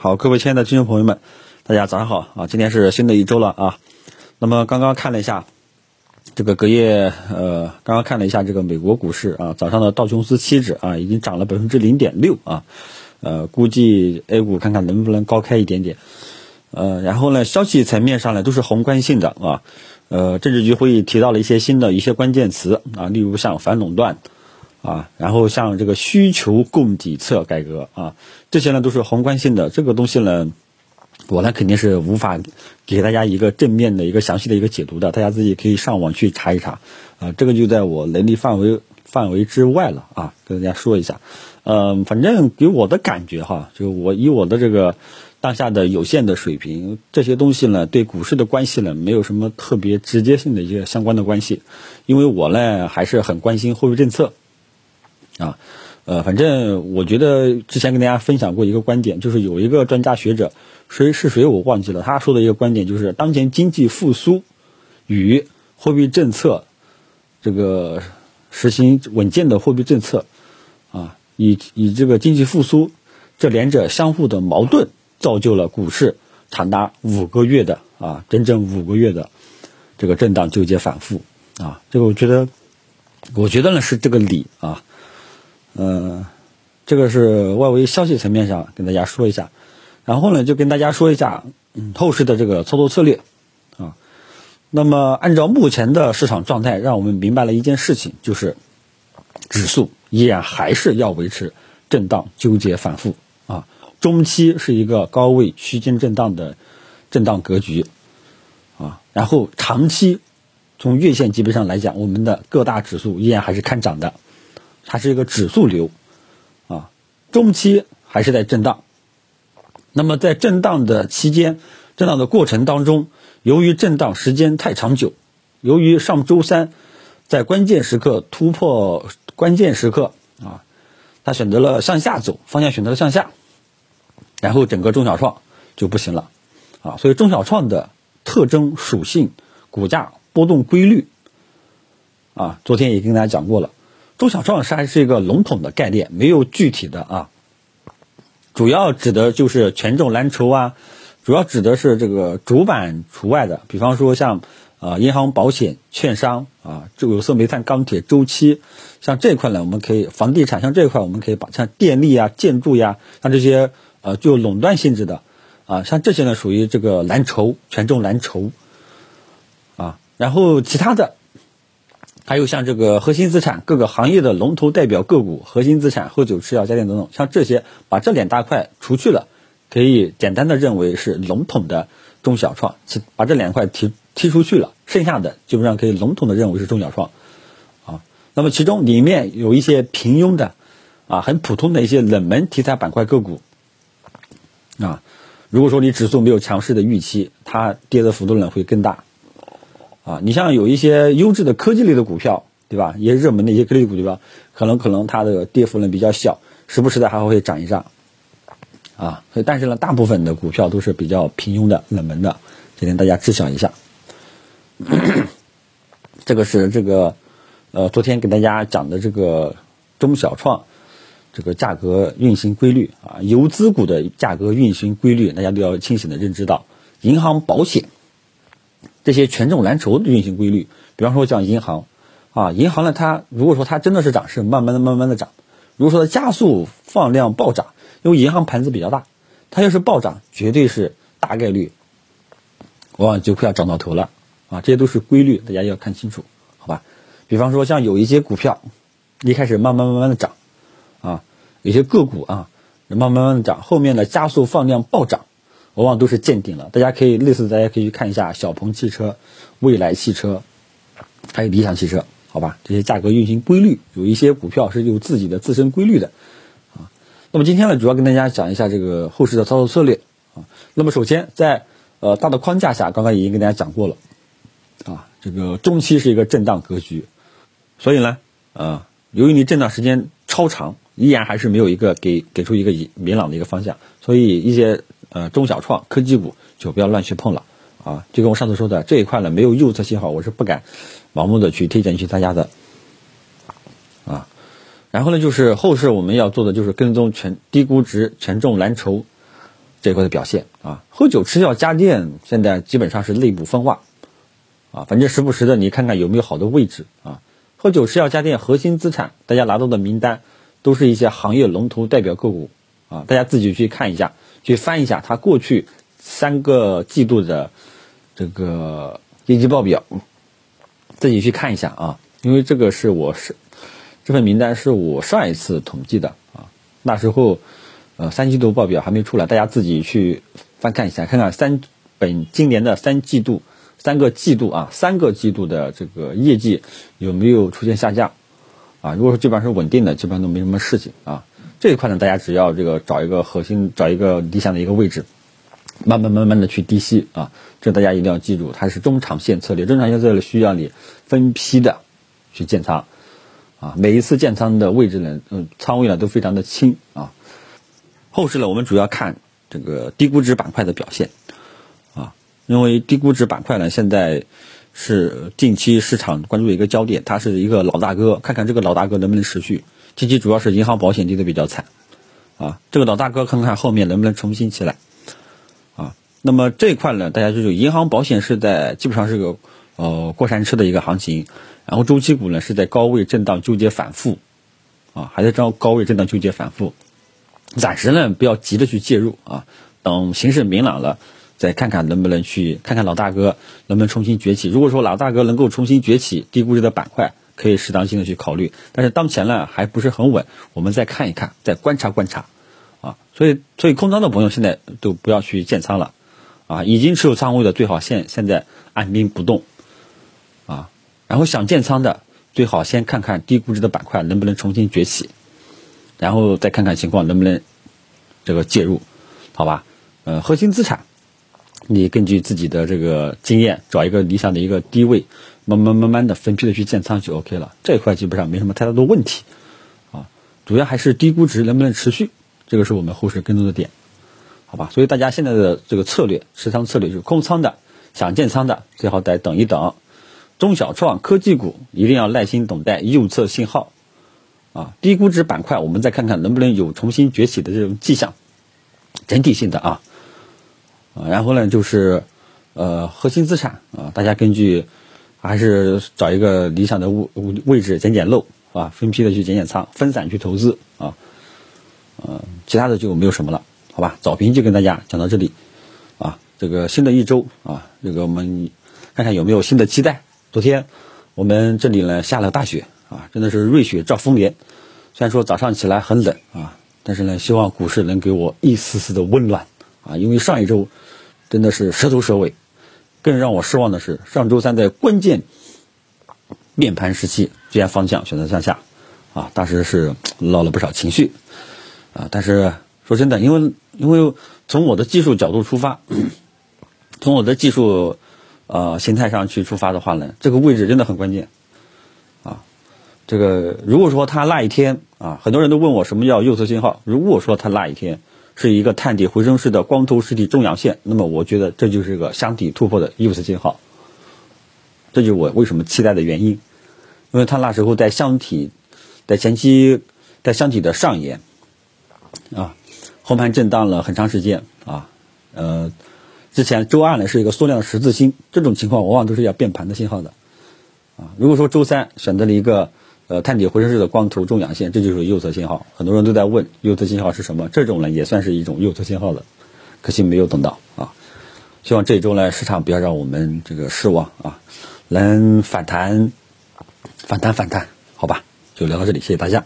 好，各位亲爱的听众朋友们，大家早上好啊！今天是新的一周了啊。那么刚刚看了一下这个隔夜呃，刚刚看了一下这个美国股市啊，早上的道琼斯期指啊已经涨了百分之零点六啊，呃，估计 A 股看看能不能高开一点点。呃，然后呢，消息层面上呢都是宏观性的啊。呃，政治局会议提到了一些新的一些关键词啊，例如像反垄断。啊，然后像这个需求供给侧改革啊，这些呢都是宏观性的。这个东西呢，我呢肯定是无法给大家一个正面的一个详细的一个解读的，大家自己可以上网去查一查。啊，这个就在我能力范围范围之外了啊，跟大家说一下。嗯，反正给我的感觉哈，就我以我的这个当下的有限的水平，这些东西呢对股市的关系呢没有什么特别直接性的一些相关的关系，因为我呢还是很关心货币政策。啊，呃，反正我觉得之前跟大家分享过一个观点，就是有一个专家学者，谁是谁我忘记了，他说的一个观点就是，当前经济复苏与货币政策这个实行稳健的货币政策啊，以以这个经济复苏这两者相互的矛盾，造就了股市长达五个月的啊，整整五个月的这个震荡纠结反复啊，这个我觉得，我觉得呢是这个理啊。嗯，这个是外围消息层面上跟大家说一下，然后呢，就跟大家说一下嗯后市的这个操作策略啊。那么按照目前的市场状态，让我们明白了一件事情，就是指数依然还是要维持震荡纠结反复啊。中期是一个高位区间震荡的震荡格局啊，然后长期从月线级别上来讲，我们的各大指数依然还是看涨的。它是一个指数流，啊，中期还是在震荡。那么在震荡的期间，震荡的过程当中，由于震荡时间太长久，由于上周三在关键时刻突破关键时刻啊，它选择了向下走，方向选择了向下，然后整个中小创就不行了，啊，所以中小创的特征属性、股价波动规律，啊，昨天也跟大家讲过了。中小创是还是一个笼统的概念，没有具体的啊。主要指的就是权重蓝筹啊，主要指的是这个主板除外的，比方说像啊银行、保险、券商啊，这个有色、煤炭、钢铁、周期，像这一块呢，我们可以房地产，像这一块我们可以把像电力啊、建筑呀，像这些呃具有垄断性质的啊，像这些呢属于这个蓝筹、权重蓝筹啊，然后其他的。还有像这个核心资产各个行业的龙头代表个股，核心资产、喝酒、吃药、家电等等，像这些把这两大块除去了，可以简单的认为是笼统的中小创，把这两块提踢出去了，剩下的基本上可以笼统的认为是中小创，啊，那么其中里面有一些平庸的，啊，很普通的一些冷门题材板块个股，啊，如果说你指数没有强势的预期，它跌的幅度呢会更大。啊，你像有一些优质的科技类的股票，对吧？一些热门的一些科技股，对吧？可能可能它的跌幅呢比较小，时不时的还会涨一涨。啊，所以但是呢，大部分的股票都是比较平庸的、冷门的，今天大家知晓一下。这个是这个，呃，昨天给大家讲的这个中小创这个价格运行规律啊，游资股的价格运行规律，大家都要清醒的认知到，银行、保险。这些权重蓝筹的运行规律，比方说像银行，啊，银行呢，它如果说它真的是涨，是慢慢的、慢慢的涨；如果说它加速放量暴涨，因为银行盘子比较大，它要是暴涨，绝对是大概率，往往就快要涨到头了，啊，这些都是规律，大家要看清楚，好吧？比方说像有一些股票，一开始慢慢慢慢的涨，啊，有些个股啊，慢慢慢慢的涨，后面的加速放量暴涨。往往都是见顶了，大家可以类似，大家可以去看一下小鹏汽车、蔚来汽车，还有理想汽车，好吧？这些价格运行规律，有一些股票是有自己的自身规律的，啊。那么今天呢，主要跟大家讲一下这个后市的操作策略，啊。那么首先在呃大的框架下，刚刚已经跟大家讲过了，啊，这个中期是一个震荡格局，所以呢，啊，由于你震荡时间超长，依然还是没有一个给给出一个明朗的一个方向，所以一些。呃，中小创科技股就不要乱去碰了啊！就跟我上次说的这一块呢，没有右侧信号，我是不敢盲目的去推荐去大家的啊。然后呢，就是后市我们要做的就是跟踪全低估值权重蓝筹这一块的表现啊。喝酒吃药家电现在基本上是内部分化啊，反正时不时的你看看有没有好的位置啊。喝酒吃药家电核心资产，大家拿到的名单都是一些行业龙头代表个股啊，大家自己去看一下，去翻一下它过去三个季度的这个业绩报表，自己去看一下啊，因为这个是我是这份名单是我上一次统计的啊，那时候呃三季度报表还没出来，大家自己去翻看一下，看看三本今年的三季度。三个季度啊，三个季度的这个业绩有没有出现下降？啊，如果说基本上是稳定的，基本上都没什么事情啊。这一块呢，大家只要这个找一个核心，找一个理想的一个位置，慢慢慢慢的去低吸啊。这大家一定要记住，它是中长线策略，中长线策略需要你分批的去建仓啊。每一次建仓的位置呢，嗯，仓位呢都非常的轻啊。后市呢，我们主要看这个低估值板块的表现啊。因为低估值板块呢，现在是近期市场关注的一个焦点，它是一个老大哥，看看这个老大哥能不能持续。近期主要是银行保险跌的比较惨，啊，这个老大哥看看后面能不能重新起来，啊，那么这一块呢，大家就是银行保险是在基本上是个呃过山车的一个行情，然后周期股呢是在高位震荡纠结反复，啊，还在高高位震荡纠结反复，暂时呢不要急着去介入。啊，等形势明朗了。再看看能不能去看看老大哥能不能重新崛起。如果说老大哥能够重新崛起，低估值的板块可以适当性的去考虑。但是当前呢还不是很稳，我们再看一看，再观察观察，啊，所以所以空仓的朋友现在都不要去建仓了，啊，已经持有仓位的最好现现在按兵不动，啊，然后想建仓的最好先看看低估值的板块能不能重新崛起，然后再看看情况能不能这个介入，好吧？呃，核心资产。你根据自己的这个经验，找一个理想的一个低位，慢慢慢慢的分批的去建仓就 OK 了。这一块基本上没什么太大的问题，啊，主要还是低估值能不能持续，这个是我们后市跟踪的点，好吧？所以大家现在的这个策略，持仓策略就是空仓的，想建仓的最好得等一等，中小创科技股一定要耐心等待右侧信号，啊，低估值板块我们再看看能不能有重新崛起的这种迹象，整体性的啊。啊，然后呢，就是，呃，核心资产啊，大家根据还是找一个理想的位位置，捡捡漏啊，分批的去减减仓，分散去投资啊，呃，其他的就没有什么了，好吧？早评就跟大家讲到这里，啊，这个新的一周啊，这个我们看看有没有新的期待。昨天我们这里呢下了大雪啊，真的是瑞雪兆丰年。虽然说早上起来很冷啊，但是呢，希望股市能给我一丝丝的温暖啊，因为上一周。真的是蛇头蛇尾，更让我失望的是，上周三在关键面盘时期，居然方向选择向下，啊，当时是落了不少情绪，啊，但是说真的，因为因为从我的技术角度出发，从我的技术呃形态上去出发的话呢，这个位置真的很关键，啊，这个如果说它那一天啊，很多人都问我什么叫右侧信号，如果说它那一天。是一个探底回升式的光头实体中阳线，那么我觉得这就是一个箱体突破的右侧信号，这就是我为什么期待的原因，因为它那时候在箱体，在前期在箱体的上沿，啊，红盘震荡了很长时间啊，呃，之前周二呢是一个缩量十字星，这种情况往往都是要变盘的信号的，啊，如果说周三选择了一个。呃，探底回升式的光头中阳线，这就是右侧信号。很多人都在问右侧信号是什么，这种呢也算是一种右侧信号的，可惜没有等到啊。希望这一周呢市场不要让我们这个失望啊，能反弹，反弹反弹，好吧，就聊到这里，谢谢大家。